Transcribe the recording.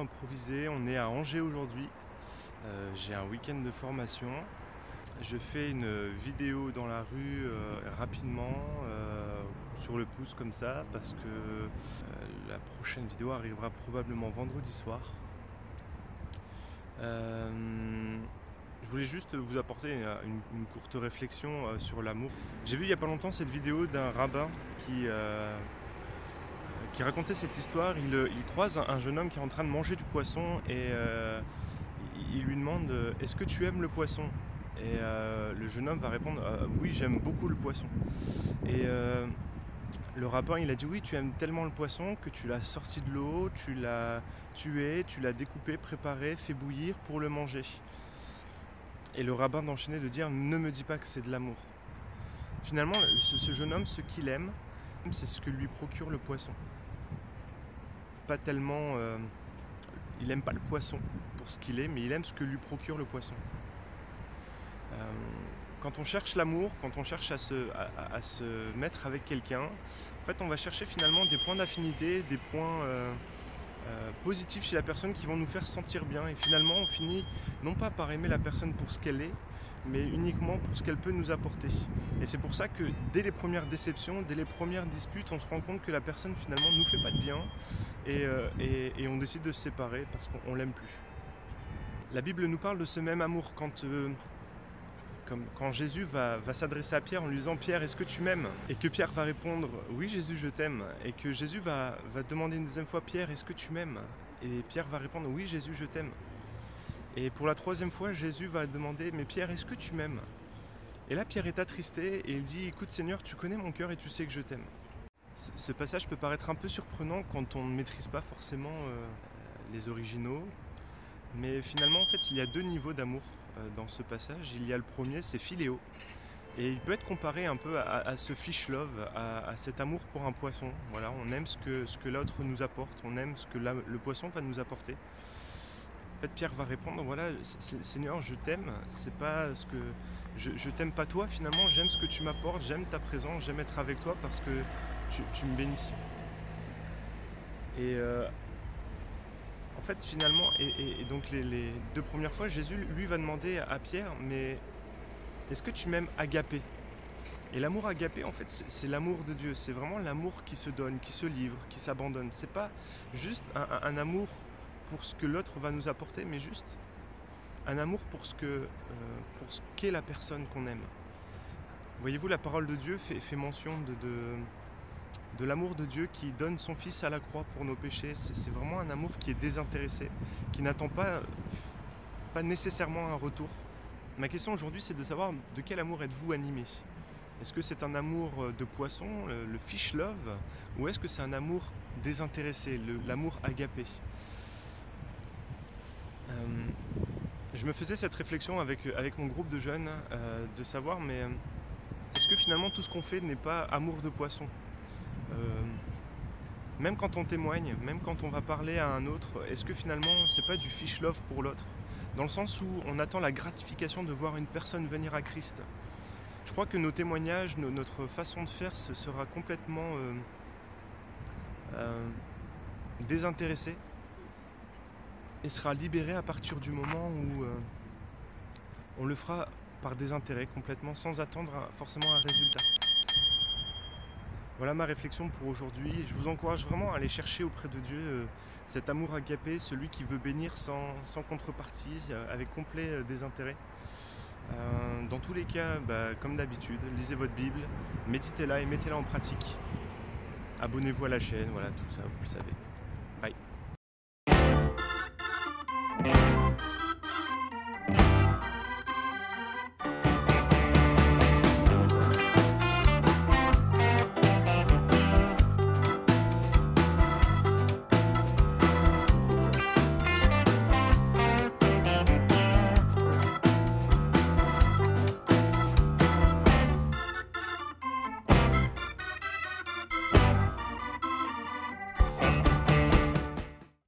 improvisé. On est à Angers aujourd'hui. Euh, j'ai un week-end de formation. Je fais une vidéo dans la rue euh, rapidement, euh, sur le pouce comme ça, parce que la prochaine vidéo arrivera probablement vendredi soir. je voulais juste vous apporter une, courte réflexion sur l'amour. J'ai vu il n'y a pas longtemps cette vidéo d'un rabbin qui qui racontait cette histoire. Il, croise un jeune homme qui est en train de manger du poisson et euh, il lui demande euh, Est-ce que tu aimes le poisson? Et euh, le jeune homme va répondre Oui, j'aime beaucoup le poisson. Et le rabbin, il a dit Oui, tu aimes tellement le poisson que tu l'as sorti de l'eau, tu l'as tué, tu l'as découpé, préparé, fait bouillir pour le manger. Et le rabbin d'enchaîner de dire Ne me dis pas que c'est de l'amour. Finalement, ce jeune homme, ce qu'il aime, c'est ce que lui procure le poisson pas tellement. Euh, il aime pas le poisson pour ce qu'il est, mais il aime ce que lui procure le poisson. Euh, quand on cherche l'amour, quand on cherche à se, à, se mettre avec quelqu'un, en fait, on va chercher finalement des points d'affinité, des points euh, positifs chez la personne qui vont nous faire sentir bien. Et finalement, on finit non pas par aimer la personne pour ce qu'elle est, mais uniquement pour ce qu'elle peut nous apporter. Et c'est pour ça que dès les premières déceptions, dès les premières disputes, on se rend compte que la personne finalement ne nous fait pas de bien euh, et, on décide de se séparer parce qu'on l'aime plus. La Bible nous parle de ce même amour quand, euh, Jésus va, s'adresser à Pierre en lui disant Pierre, est-ce que tu m'aimes? Et que Pierre va répondre Oui, Jésus, je t'aime. Et que Jésus va, va demander une deuxième fois Pierre, est-ce que tu m'aimes? Et Pierre va répondre Oui, Jésus, je t'aime. Et pour la troisième fois, Jésus va demander Mais Pierre, est-ce que tu m'aimes? Et là, Pierre est attristé et il dit Écoute, Seigneur, tu connais mon cœur et tu sais que je t'aime. Ce passage peut paraître un peu surprenant quand on ne maîtrise pas forcément euh, les originaux, mais finalement, en fait, il y a deux niveaux d'amour euh, dans ce passage. Il y a le premier, c'est philéo. Et il peut être comparé un peu à, ce fish love, à, cet amour pour un poisson. Voilà, on aime ce que, ce que l'autre nous apporte, on aime ce que le poisson va nous apporter. En fait, Pierre va répondre voilà, Seigneur, je t'aime. C'est pas ce que je, t'aime pas toi finalement. J'aime ce que tu m'apportes, j'aime ta présence, j'aime être avec toi parce que tu, me bénis. Et euh, en fait, finalement, et, donc les, deux premières fois, Jésus lui va demander à Pierre, mais est-ce que tu m'aimes agapé? Et l'amour agapé, en fait, c'est l'amour de Dieu. C'est vraiment l'amour qui se donne, qui se livre, qui s'abandonne. C'est pas juste un amour pour ce que l'autre va nous apporter, mais juste un amour pour ce euh, qu'est la personne qu'on aime. Voyez-vous, la parole de Dieu fait, mention de, de, l'amour de Dieu qui donne son Fils à la croix pour nos péchés. C'est vraiment un amour qui est désintéressé, qui n'attend pas, pas nécessairement un retour. Ma question aujourd'hui, c'est de savoir de quel amour êtes-vous animé? Est-ce que c'est un amour de poisson, le fish love, ou est-ce que c'est un amour désintéressé, l'amour agapé? euh, je me faisais cette réflexion avec, avec mon groupe de jeunes, euh, de savoir, mais euh, est-ce que finalement tout ce qu'on fait n'est pas amour de poisson? Même quand on témoigne, même quand on va parler à un autre, est-ce que finalement c'est pas du fish love pour l'autre? Dans le sens où on attend la gratification de voir une personne venir à Christ. Je crois que nos témoignages, notre façon de faire ce sera complètement désintéressée et sera libéré à partir du moment où euh, on le fera par désintérêt complètement sans attendre forcément un résultat. Voilà ma réflexion pour aujourd'hui. Je vous encourage vraiment à aller chercher auprès de Dieu euh, cet amour agapé, celui qui veut bénir sans, contrepartie, euh, avec complet désintérêt. dans tous les cas, bah, comme d'habitude, lisez votre Bible, méditez-la et mettez-la en pratique. Abonnez-vous à la chaîne, voilà, tout ça, vous le savez.